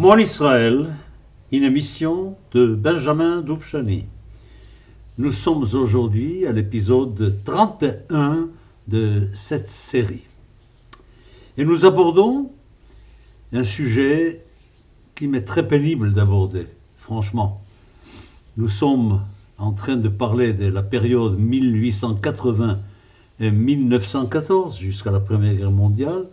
Mon Israël, une émission de Benjamin Doufchani. Nous sommes aujourd'hui à l'épisode 31 de cette série. Et nous abordons un sujet qui m'est très pénible d'aborder, franchement. Nous sommes en train de parler de la période 1880 et 1914 jusqu'à la Première Guerre mondiale.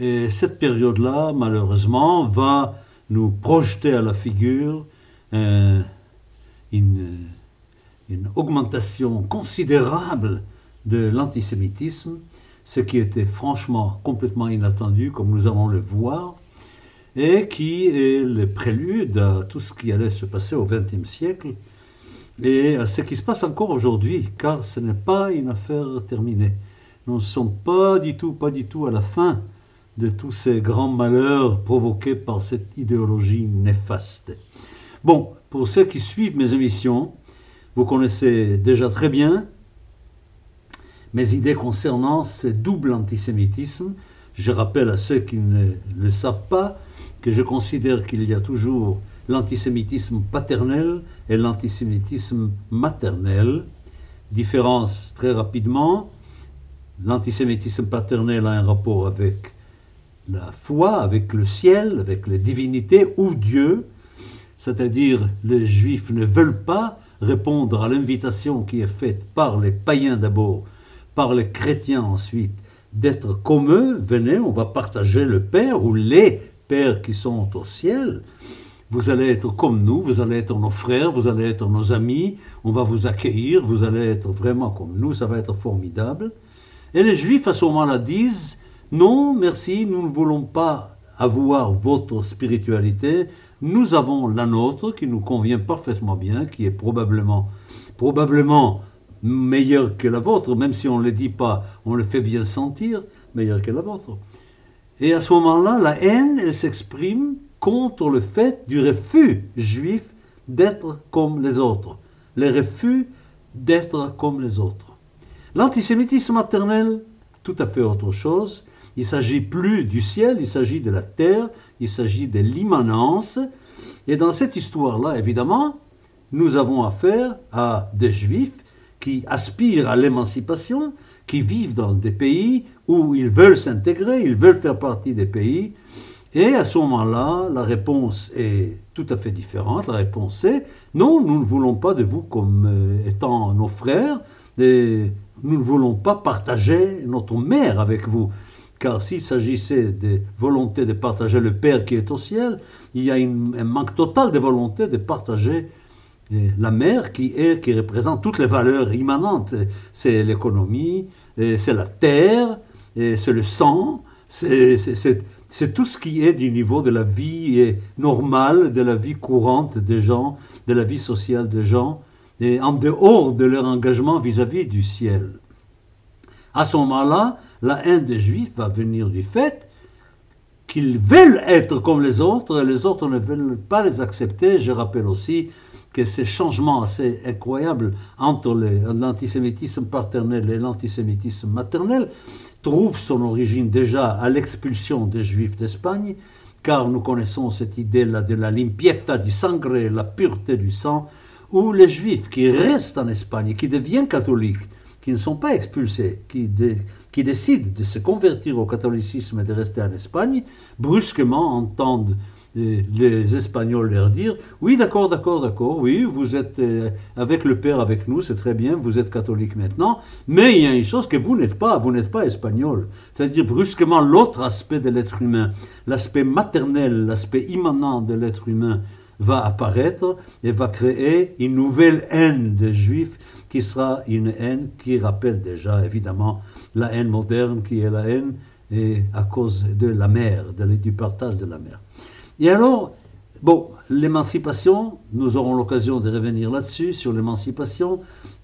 Et cette période-là, malheureusement, va nous projeter à la figure euh, une, une augmentation considérable de l'antisémitisme, ce qui était franchement complètement inattendu, comme nous allons le voir, et qui est le prélude à tout ce qui allait se passer au XXe siècle et à ce qui se passe encore aujourd'hui, car ce n'est pas une affaire terminée. Nous ne sommes pas du tout, pas du tout à la fin de tous ces grands malheurs provoqués par cette idéologie néfaste. Bon, pour ceux qui suivent mes émissions, vous connaissez déjà très bien mes idées concernant ce double antisémitisme. Je rappelle à ceux qui ne le savent pas que je considère qu'il y a toujours l'antisémitisme paternel et l'antisémitisme maternel. Différence très rapidement, l'antisémitisme paternel a un rapport avec la foi, avec le ciel, avec les divinités ou Dieu, c'est-à-dire les juifs ne veulent pas répondre à l'invitation qui est faite par les païens d'abord, par les chrétiens ensuite, d'être comme eux, venez, on va partager le Père ou les pères qui sont au ciel. Vous allez être comme nous, vous allez être nos frères, vous allez être nos amis, on va vous accueillir, vous allez être vraiment comme nous, ça va être formidable. Et les juifs à ce moment-là disent, non, merci, nous ne voulons pas avoir votre spiritualité, nous avons la nôtre qui nous convient parfaitement bien, qui est probablement, probablement meilleure que la vôtre, même si on ne le dit pas, on le fait bien sentir, meilleure que la vôtre. Et à ce moment-là, la haine, elle s'exprime contre le fait du refus juif d'être comme les autres. Le refus d'être comme les autres. L'antisémitisme maternel, tout à fait autre chose. Il s'agit plus du ciel, il s'agit de la terre, il s'agit de l'immanence. Et dans cette histoire-là, évidemment, nous avons affaire à des juifs qui aspirent à l'émancipation, qui vivent dans des pays où ils veulent s'intégrer, ils veulent faire partie des pays. Et à ce moment-là, la réponse est tout à fait différente. La réponse est non, nous ne voulons pas de vous comme euh, étant nos frères, et nous ne voulons pas partager notre mère avec vous. Car s'il s'agissait de volonté de partager le Père qui est au ciel, il y a un manque total de volonté de partager euh, la mère qui est qui représente toutes les valeurs immanentes. C'est l'économie, c'est la terre, c'est le sang, c'est tout ce qui est du niveau de la vie normale, de la vie courante des gens, de la vie sociale des gens, et en dehors de leur engagement vis-à-vis du ciel. À ce moment-là, la haine des Juifs va venir du fait qu'ils veulent être comme les autres, et les autres ne veulent pas les accepter. Je rappelle aussi que ces changements assez incroyables entre l'antisémitisme paternel et l'antisémitisme maternel trouve son origine déjà à l'expulsion des Juifs d'Espagne, car nous connaissons cette idée-là de la limpieza du sangre, la pureté du sang, où les Juifs qui restent en Espagne, qui deviennent catholiques, qui ne sont pas expulsés, qui, décident de se convertir au catholicisme et de rester en Espagne, brusquement entendent les Espagnols leur dire Oui, d'accord, d'accord, d'accord, oui, vous êtes euh, avec le Père avec nous, c'est très bien, vous êtes catholique maintenant, mais il y a une chose que vous n'êtes pas, vous n'êtes pas espagnol. C'est-à-dire brusquement l'autre aspect de l'être humain, l'aspect maternel, l'aspect immanent de l'être humain va apparaître et va créer une nouvelle haine des Juifs qui sera une haine qui rappelle déjà évidemment la haine moderne qui est la haine et à cause de la mer, du partage de la mer. Et alors, bon, l'émancipation, nous aurons l'occasion de revenir là-dessus, sur l'émancipation.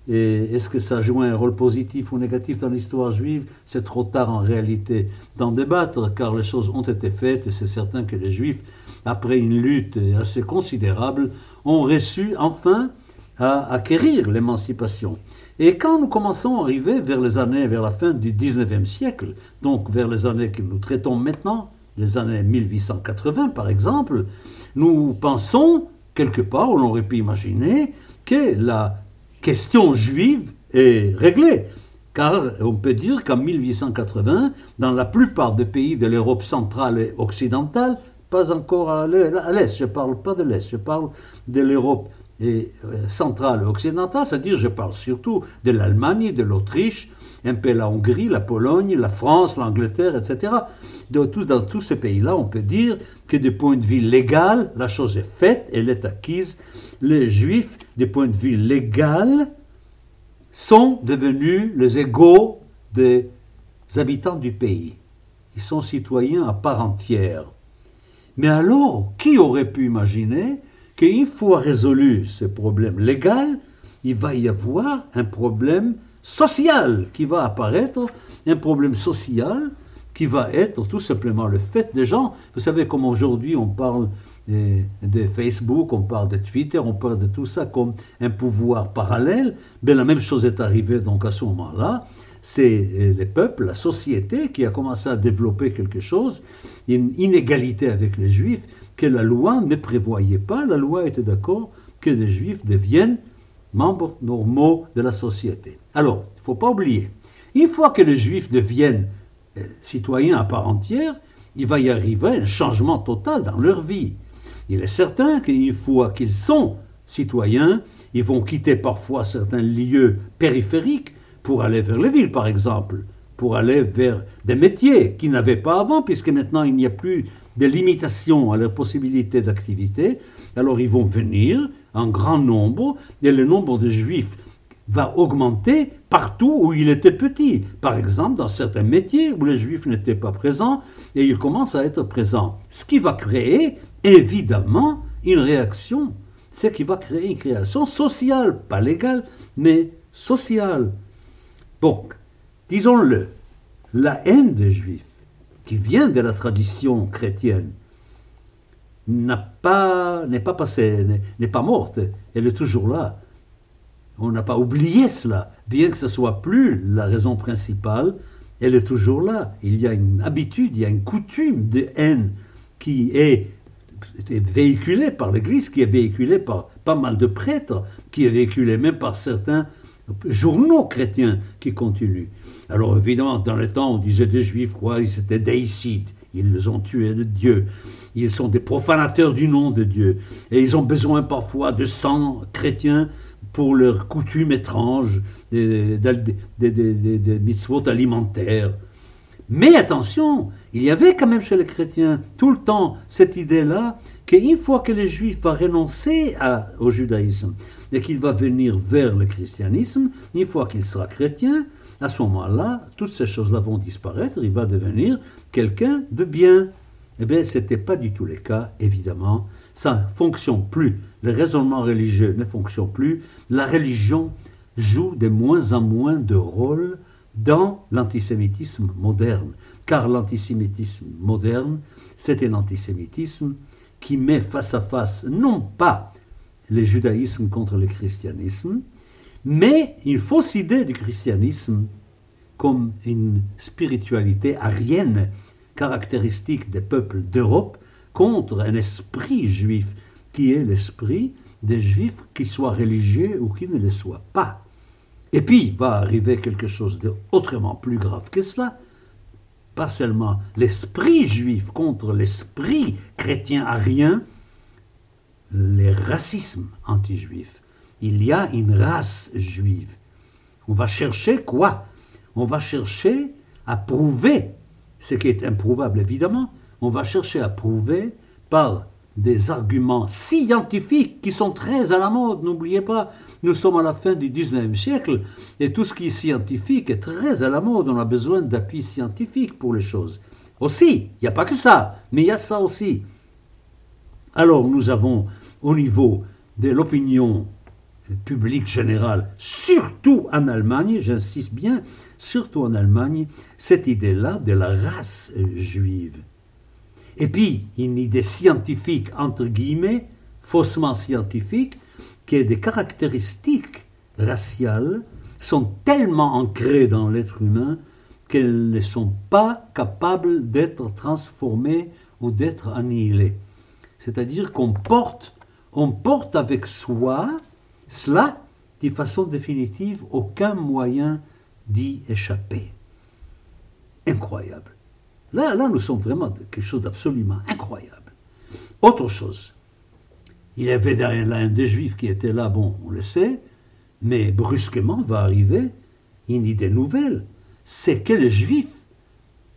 Est-ce que ça joue un rôle positif ou négatif dans l'histoire juive? C'est trop tard en réalité d'en débattre, car les choses ont été faites et c'est certain que les juifs, après une lutte assez considérable, ont reçu enfin à acquérir l'émancipation. Et quand nous commençons à arriver vers les années, vers la fin du 19e siècle, donc vers les années que nous traitons maintenant, les années 1880 par exemple, nous pensons quelque part, on aurait pu imaginer que la question juive est réglée. Car on peut dire qu'en 1880, dans la plupart des pays de l'Europe centrale et occidentale, pas encore à l'Est, je ne parle pas de l'Est, je parle de l'Europe et euh, centrale occidentale, c'est-à-dire je parle surtout de l'Allemagne, de l'Autriche, un peu la Hongrie, la Pologne, la France, l'Angleterre, etc. dans tous ces pays-là, on peut dire que du point de vue légal, la chose est faite, elle est acquise. Les Juifs, du point de vue légal, sont devenus les égaux des habitants du pays. Ils sont citoyens à part entière. Mais alors, qui aurait pu imaginer qu'une fois résolu ce problème légal, il va y avoir un problème social qui va apparaître, un problème social qui va être tout simplement le fait des gens. Vous savez comme aujourd'hui on parle euh, de Facebook, on parle de Twitter, on parle de tout ça comme un pouvoir parallèle. Mais la même chose est arrivée donc à ce moment-là. C'est les peuples, la société qui a commencé à développer quelque chose, une inégalité avec les juifs, que la loi ne prévoyait pas. La loi était d'accord que les juifs deviennent membres normaux de la société. Alors, il ne faut pas oublier, une fois que les juifs deviennent euh, citoyens à part entière, il va y arriver un changement total dans leur vie. Il est certain qu'une fois qu'ils sont citoyens, ils vont quitter parfois certains lieux périphériques pour aller vers les villes, par exemple, pour aller vers des métiers qu'ils n'avaient pas avant, puisque maintenant il n'y a plus de limitations à leurs possibilités d'activité, alors ils vont venir en grand nombre, et le nombre de juifs va augmenter partout où il était petit. Par exemple, dans certains métiers où les juifs n'étaient pas présents, et ils commencent à être présents. Ce qui va créer, évidemment, une réaction. Ce qui va créer une création sociale, pas légale, mais sociale. Donc, disons-le, la haine des juifs qui vient de la tradition chrétienne, n'est pas passée, n'est pas morte, elle est toujours là. On n'a pas oublié cela, bien que ce soit plus la raison principale, elle est toujours là. Il y a une habitude, il y a une coutume de haine qui est véhiculée par l'Église, qui est véhiculée par pas mal de prêtres, qui est véhiculée même par certains journaux chrétiens qui continuent. Alors évidemment, dans le temps, on disait des juifs, quoi, ils étaient déicides, ils ont tués de Dieu, ils sont des profanateurs du nom de Dieu, et ils ont besoin parfois de sang chrétien pour leurs coutumes étranges, des, des, des mitzvot alimentaires. Mais attention, il y avait quand même chez les chrétiens tout le temps cette idée-là qu'une fois que les juifs vont renoncer au judaïsme, et qu'il va venir vers le christianisme, une fois qu'il sera chrétien, à ce moment-là, toutes ces choses-là vont disparaître, il va devenir quelqu'un de bien. Eh bien, ce n'était pas du tout le cas, évidemment. Ça ne fonctionne plus. Le raisonnement religieux ne fonctionne plus. La religion joue de moins en moins de rôle dans l'antisémitisme moderne. Car l'antisémitisme moderne, c'est un antisémitisme qui met face à face non pas le judaïsme contre le christianisme, mais une fausse idée du christianisme comme une spiritualité arienne caractéristique des peuples d'Europe contre un esprit juif qui est l'esprit des juifs qui soient religieux ou qui ne le soient pas. Et puis va arriver quelque chose d'autrement plus grave que cela, pas seulement l'esprit juif contre l'esprit chrétien arien, les racismes anti-juifs. Il y a une race juive. On va chercher quoi? On va chercher à prouver, ce qui est improuvable évidemment, on va chercher à prouver par des arguments scientifiques qui sont très à la mode. N'oubliez pas, nous sommes à la fin du 19e siècle et tout ce qui est scientifique est très à la mode. On a besoin d'appui scientifique pour les choses. Aussi, il n'y a pas que ça, mais il y a ça aussi. Alors nous avons au niveau de l'opinion publique générale, surtout en Allemagne, j'insiste bien, surtout en Allemagne, cette idée-là de la race juive. Et puis, une idée scientifique, entre guillemets, faussement scientifique, que des caractéristiques raciales sont tellement ancrées dans l'être humain qu'elles ne sont pas capables d'être transformées ou d'être annihilées. C'est-à-dire qu'on porte, on porte avec soi cela de façon définitive, aucun moyen d'y échapper. Incroyable. Là, là, nous sommes vraiment quelque chose d'absolument incroyable. Autre chose, il y avait là un des juifs qui était là, bon, on le sait, mais brusquement va arriver une idée nouvelle. C'est que les juifs,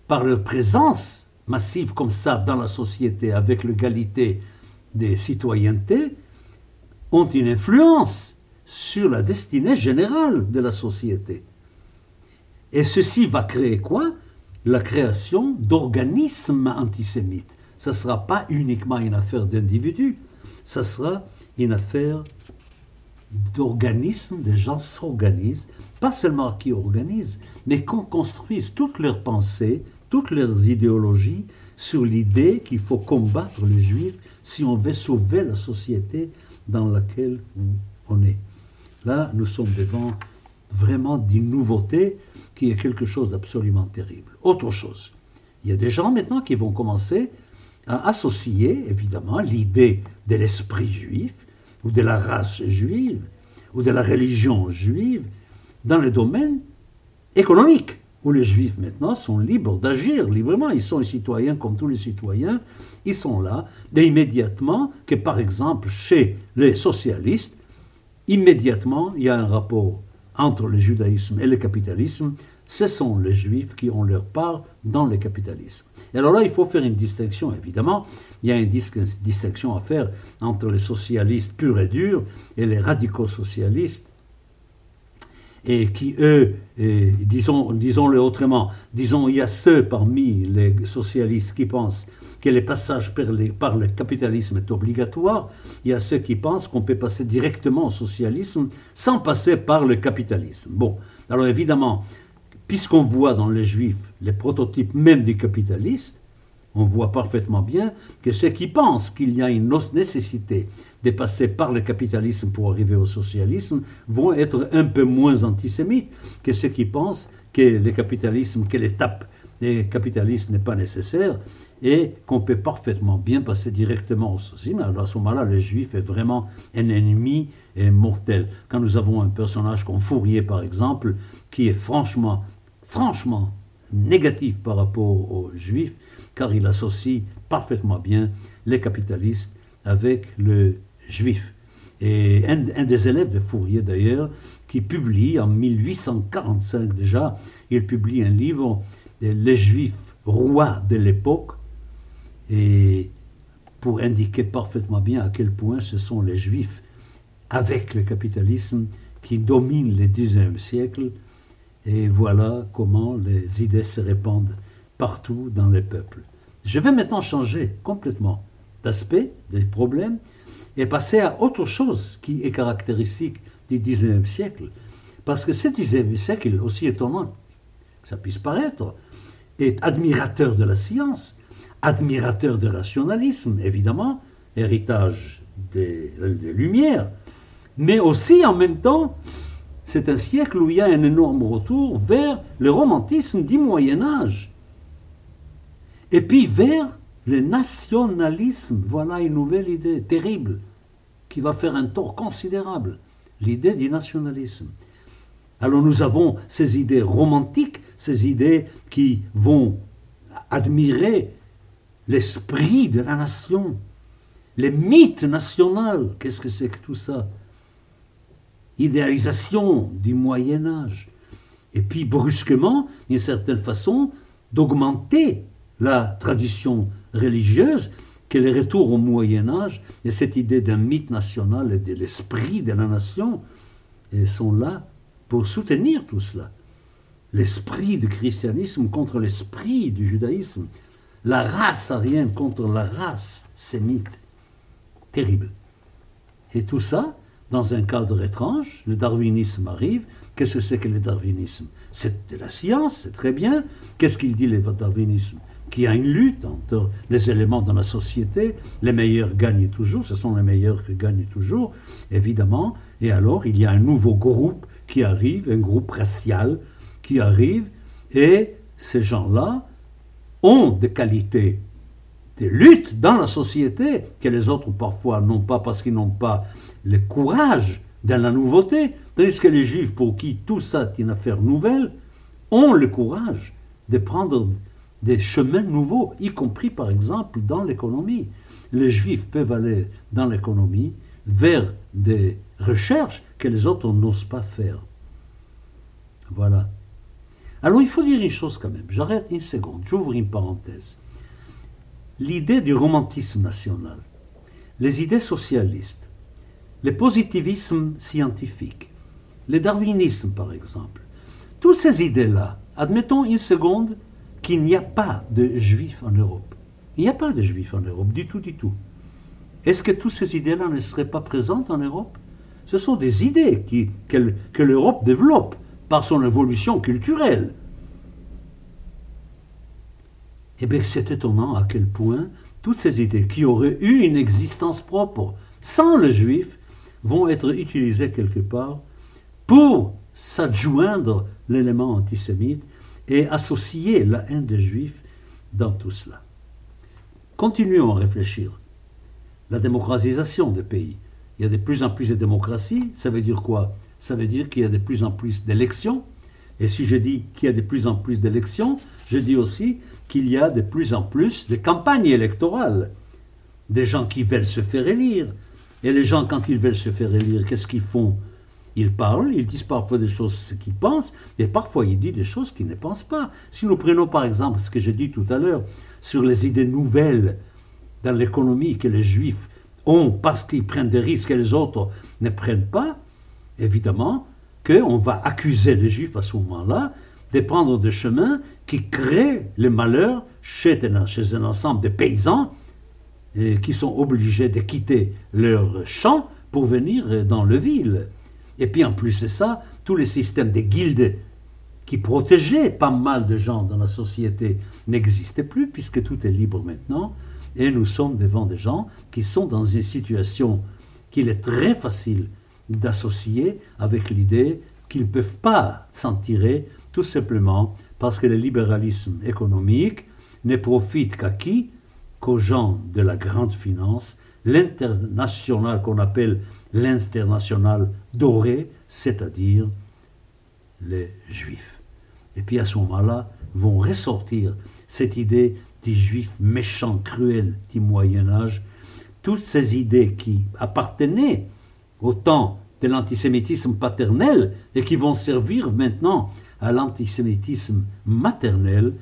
par leur présence massive comme ça dans la société, avec l'égalité des citoyennetés, ont une influence sur la destinée générale de la société. Et ceci va créer quoi? La création d'organismes antisémites. Ce ne sera pas uniquement une affaire d'individus, ce sera une affaire d'organismes, des gens s'organisent, pas seulement qui organisent, mais qu'on construise toutes leurs pensées, toutes leurs idéologies sur l'idée qu'il faut combattre les juifs si on veut sauver la société dans laquelle on est. Là, nous sommes devant vraiment d'une nouveauté qui est quelque chose d'absolument terrible. Autre chose, il y a des gens maintenant qui vont commencer à associer, évidemment, l'idée de l'esprit juif ou de la race juive ou de la religion juive dans le domaine économique, où les juifs maintenant sont libres d'agir librement. Ils sont citoyens comme tous les citoyens. Ils sont là. Et immédiatement, que par exemple chez les socialistes, immédiatement, il y a un rapport entre le judaïsme et le capitalisme, ce sont les juifs qui ont leur part dans le capitalisme. Et alors là, il faut faire une distinction, évidemment. Il y a une distinction à faire entre les socialistes purs et durs et les radicaux socialistes et qui, eux, disons, disons-le autrement, disons, il y a ceux parmi les socialistes qui pensent que le passage par, par le capitalisme est obligatoire, il y a ceux qui pensent qu'on peut passer directement au socialisme sans passer par le capitalisme. Bon, alors évidemment, puisqu'on voit dans les juifs les prototypes même des capitalistes, on voit parfaitement bien que ceux qui pensent qu'il y a une nécessité de passer par le capitalisme pour arriver au socialisme vont être un peu moins antisémites que ceux qui pensent que le capitalisme, que l'étape des capitalistes n'est pas nécessaire et qu'on peut parfaitement bien passer directement au socialisme. Alors à ce moment-là, le juif est vraiment un ennemi mortel. Quand nous avons un personnage comme Fourier, par exemple, qui est franchement, franchement négatif par rapport aux juifs, car il associe parfaitement bien les capitalistes avec le juif. Et un, des élèves de Fourier, d'ailleurs, qui publie en 1845 déjà, il publie un livre, Les Juifs rois de l'époque, et pour indiquer parfaitement bien à quel point ce sont les Juifs, avec le capitalisme, qui dominent le XIXe siècle, et voilà comment les idées se répandent partout dans les peuples. Je vais maintenant changer complètement d'aspect des problèmes et passer à autre chose qui est caractéristique du XIXe siècle. Parce que ce XIXe siècle, aussi étonnant que ça puisse paraître, est admirateur de la science, admirateur du rationalisme, évidemment, héritage des, des Lumières, mais aussi en même temps c'est un siècle où il y a un énorme retour vers le romantisme du Moyen Âge. Et puis vers le nationalisme. Voilà une nouvelle idée terrible qui va faire un tort considérable. L'idée du nationalisme. Alors nous avons ces idées romantiques, ces idées qui vont admirer l'esprit de la nation, les mythes nationaux. Qu'est-ce que c'est que tout ça? Idéalisation du Moyen Âge. Et puis brusquement, d'une certaine façon, d'augmenter la tradition religieuse, qu'elle est retour au Moyen Âge, et cette idée d'un mythe national et de l'esprit de la nation, sont là pour soutenir tout cela. L'esprit du christianisme contre l'esprit du judaïsme, la race arienne contre la race sémite. Terrible. Et tout ça, dans un cadre étrange, le darwinisme arrive. Qu'est-ce que c'est que le darwinisme? C'est de la science, c'est très bien. Qu'est-ce qu'il dit le darwinisme? Qu'il y a une lutte entre les éléments dans la société, les meilleurs gagnent toujours, ce sont les meilleurs qui gagnent toujours, évidemment. Et alors, il y a un nouveau groupe qui arrive, un groupe racial qui arrive, et ces gens-là ont des qualités de lutte dans la société que les autres parfois n'ont pas parce qu'ils n'ont pas le courage de la nouveauté, tandis que les juifs pour qui tout ça est une affaire nouvelle ont le courage de prendre des chemins nouveaux, y compris par exemple dans l'économie. Les juifs peuvent aller dans l'économie vers des recherches que les autres n'osent pas faire. Voilà. Alors il faut dire une chose quand même. J'arrête une seconde, j'ouvre une parenthèse. L'idée du romantisme national, les idées socialistes, le positivisme scientifique, le darwinisme par exemple, toutes ces idées-là, admettons une seconde qu'il n'y a pas de juifs en Europe. Il n'y a pas de juifs en Europe, du tout, du tout. Est-ce que toutes ces idées-là ne seraient pas présentes en Europe? Ce sont des idées que l'Europe développe par son évolution culturelle. Eh bien, c'est étonnant à quel point toutes ces idées qui auraient eu une existence propre sans le juif vont être utilisées quelque part pour s'adjoindre l'élément antisémite et associer la haine des juifs dans tout cela. Continuons à réfléchir. La démocratisation des pays. Il y a de plus en plus de démocratie, ça veut dire quoi? Ça veut dire qu'il y a de plus en plus d'élections. Et si je dis qu'il y a de plus en plus d'élections, je dis aussi qu'il y a de plus en plus de campagnes électorales. Des gens qui veulent se faire élire. Et les gens, quand ils veulent se faire élire, qu'est-ce qu'ils font? Ils parlent, ils disent parfois des choses qu'ils pensent, et parfois ils disent des choses qu'ils ne pensent pas. Si nous prenons par exemple ce que j'ai dit tout à l'heure sur les idées nouvelles dans l'économie que les juifs ont parce qu'ils prennent des risques et les autres ne prennent pas, évidemment qu'on va accuser les juifs à ce moment-là de prendre des chemins qui créent le malheur chez, chez un ensemble de paysans et qui sont obligés de quitter leur champ pour venir dans le ville. Et puis en plus de ça, tous les systèmes des guildes qui protégeaient pas mal de gens dans la société n'existaient plus puisque tout est libre maintenant et nous sommes devant des gens qui sont dans une situation qu'il est très facile d'associer avec l'idée qu'ils ne peuvent pas s'en tirer tout simplement parce que le libéralisme économique ne profite qu'à qui? Qu'aux gens de la grande finance, l'international qu'on appelle l'international doré, c'est-à-dire les juifs. Et puis à ce moment-là, vont ressortir cette idée des juifs méchants, cruels du Moyen Âge, toutes ces idées qui appartenaient au temps de l'antisémitisme paternel et qui vont servir maintenant à l'antisémitisme maternel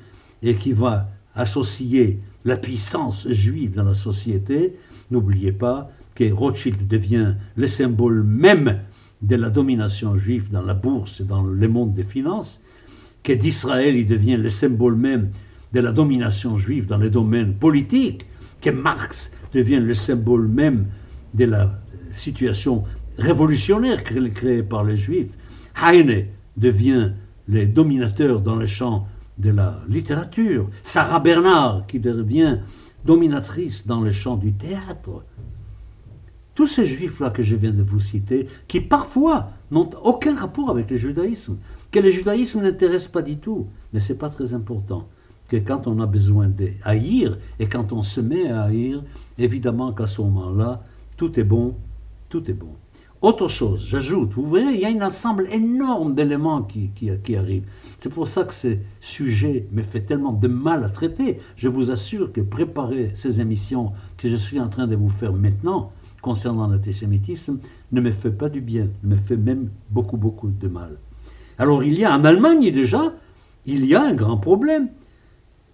et qui va associer la puissance juive dans la société. N'oubliez pas que Rothschild devient le symbole même de la domination juive dans la bourse et dans le monde des finances, que d'Israël il devient le symbole même de la domination juive dans le domaine politique, que Marx devient le symbole même de la situation révolutionnaire créée par les juifs. Heine devient le dominateur dans le champ de la littérature. Sarah Bernard qui devient dominatrice dans le champ du théâtre. Tous ces juifs-là que je viens de vous citer, qui parfois n'ont aucun rapport avec le judaïsme, que le judaïsme n'intéresse pas du tout, mais ce n'est pas très important que quand on a besoin de haïr et quand on se met à haïr, évidemment qu'à ce moment-là, tout est bon, tout est bon. Autre chose, j'ajoute, vous voyez, il y a un ensemble énorme d'éléments qui, qui, arrivent. C'est pour ça que ce sujet me fait tellement de mal à traiter. Je vous assure que préparer ces émissions que je suis en train de vous faire maintenant concernant l'antisémitisme ne me fait pas du bien, me fait même beaucoup, beaucoup de mal. Alors il y a en Allemagne déjà, il y a un grand problème.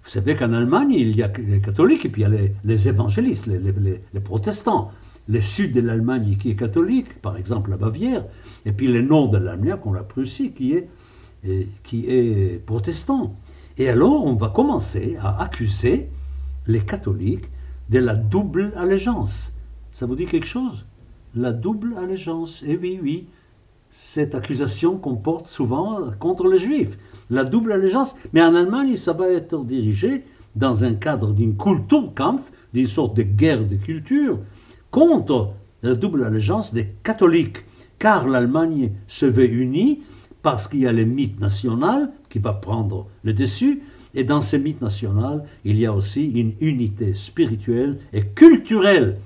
Vous savez qu'en Allemagne, il y a les catholiques et puis il y a les, évangélistes, les, les, protestants. Le sud de l'Allemagne qui est catholique, par exemple la Bavière, et puis le nord de l'Allemagne, qu'on la Prussie, qui est, qui est protestant. Et alors, on va commencer à accuser les catholiques de la double allégeance. Ça vous dit quelque chose? La double allégeance. Eh oui, oui, cette accusation qu'on porte souvent contre les juifs. La double allégeance. Mais en Allemagne, ça va être dirigé dans un cadre d'une Kulturkampf, d'une sorte de guerre de culture, contre la double allégeance des catholiques. Car l'Allemagne se veut unie parce qu'il y a le mythe national qui va prendre le dessus, Et dans ces mythes nationaux, il y a aussi une unité spirituelle et culturelle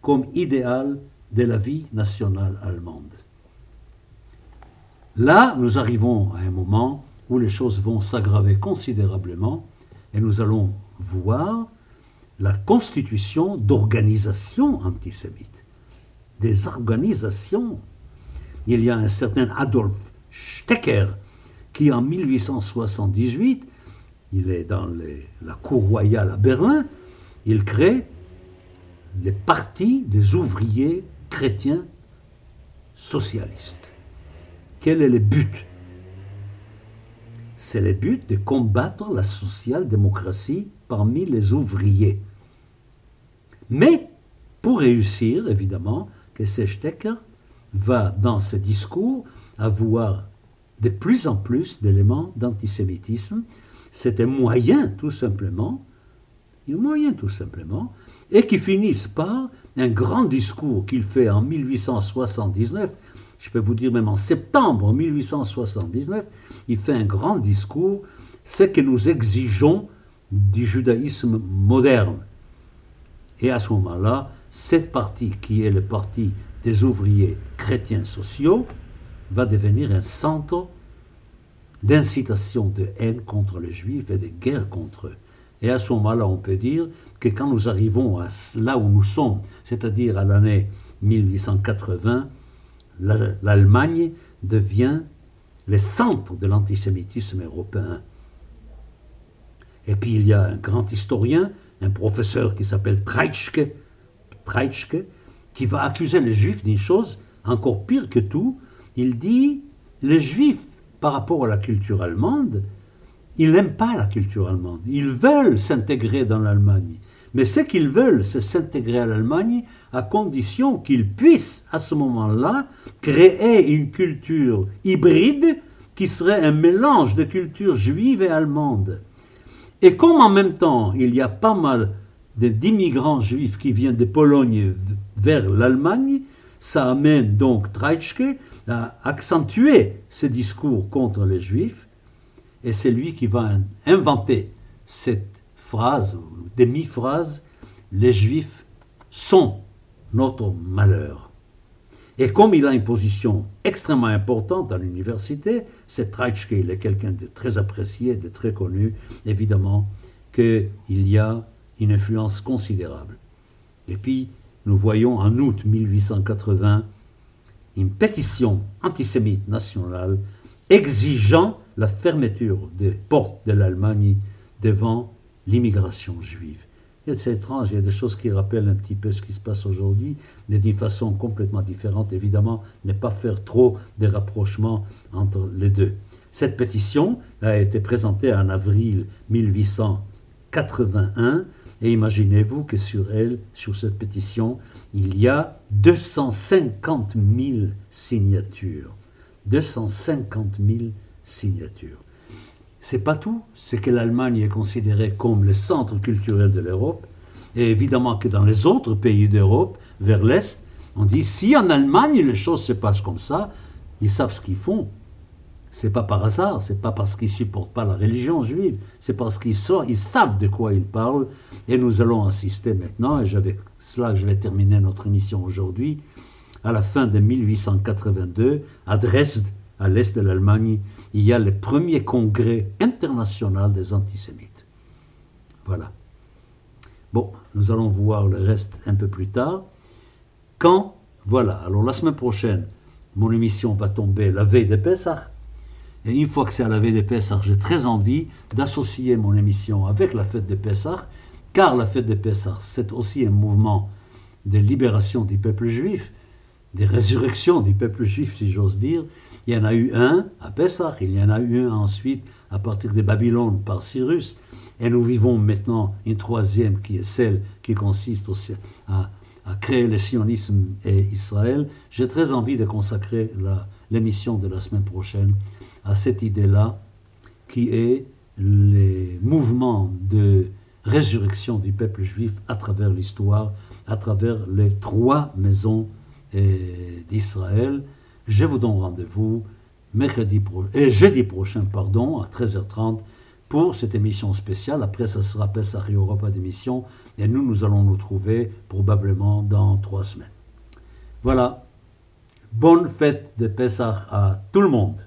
comme idéal de la vie nationale allemande. Là, nous arrivons à un moment où les choses vont s'aggraver considérablement et nous allons voir la constitution d'organisations antisémites, des organisations. Il y a un certain Adolf Stecker qui en 1878, il est dans la cour royale à Berlin, il crée les partis des ouvriers chrétiens socialistes. Quel est le but? C'est le but de combattre la social-démocratie parmi les ouvriers. Mais pour réussir, évidemment, que Stecker va dans ce discours avoir de plus en plus d'éléments d'antisémitisme. C'est un moyen, tout simplement, un moyen tout simplement, et qui finissent par un grand discours qu'il fait en 1879, je peux vous dire même en septembre 1879, il fait un grand discours, ce que nous exigeons du judaïsme moderne. Et à ce moment-là, cette partie qui est le parti des ouvriers chrétiens sociaux va devenir un centre d'incitation de haine contre les juifs et de guerre contre eux. Et à ce moment-là, on peut dire que quand nous arrivons à là où nous sommes, c'est-à-dire à, l'année 1880, l'Allemagne devient le centre de l'antisémitisme européen. Et puis il y a un grand historien, un professeur qui s'appelle Treitschke, Treitschke, qui va accuser les Juifs d'une chose encore pire que tout. Il dit les Juifs, par rapport à la culture allemande, ils n'aiment pas la culture allemande. Ils veulent s'intégrer dans l'Allemagne. Mais ce qu'ils veulent, c'est s'intégrer à l'Allemagne à condition qu'ils puissent, à ce moment-là, créer une culture hybride qui serait un mélange de culture juive et allemande. Et comme en même temps, il y a pas mal d'immigrants juifs qui viennent de Pologne vers l'Allemagne, ça amène donc Treitschke à accentuer ce discours contre les juifs et c'est lui qui va inventer cette phrase, demi-phrase, les Juifs sont notre malheur. Et comme il a une position extrêmement importante à l'université, c'est Treitschke, il est quelqu'un de très apprécié, de très connu, évidemment qu'il y a une influence considérable. Et puis, nous voyons en août 1880 une pétition antisémite nationale exigeant la fermeture des portes de l'Allemagne devant l'immigration juive. C'est étrange, il y a des choses qui rappellent un petit peu ce qui se passe aujourd'hui, mais d'une façon complètement différente, évidemment, ne pas faire trop de rapprochements entre les deux. Cette pétition a été présentée en avril 1881, et imaginez-vous que sur elle, sur cette pétition, il y a 250 000 signatures. 250 000 signatures. C'est pas tout, c'est que l'Allemagne est considérée comme le centre culturel de l'Europe, et évidemment que dans les autres pays d'Europe, vers l'Est, on dit si en Allemagne les choses se passent comme ça, ils savent ce qu'ils font. C'est pas par hasard, c'est pas parce qu'ils supportent pas la religion juive, c'est parce qu'ils ils savent de quoi ils parlent. Et nous allons assister maintenant, et avec cela je vais terminer notre émission aujourd'hui, à la fin de 1882, à Dresde, à l'est de l'Allemagne, il y a le premier congrès international des antisémites. Voilà. Bon, nous allons voir le reste un peu plus tard. Quand, voilà, alors la semaine prochaine, mon émission va tomber la veille de Pessah. Et une fois que c'est à la veille de Pessah, j'ai très envie d'associer mon émission avec la fête de Pessah, car la fête de Pessah, c'est aussi un mouvement de libération du peuple juif des résurrections du peuple juif, si j'ose dire. Il y en a eu un à Pessah, il y en a eu un ensuite à partir de Babylone par Cyrus, et nous vivons maintenant une troisième qui est celle qui consiste à, créer le sionisme et Israël. J'ai très envie de consacrer l'émission de la semaine prochaine à cette idée-là, qui est les mouvements de résurrection du peuple juif à travers l'histoire, à travers les trois maisons d'Israël. Je vous donne rendez-vous mercredi et jeudi prochain pardon, à 13h30 pour cette émission spéciale. Après, ça sera Pessah et Europa d'émission. Et nous, nous allons nous trouver probablement dans trois semaines. Voilà. Bonne fête de Pessah à tout le monde.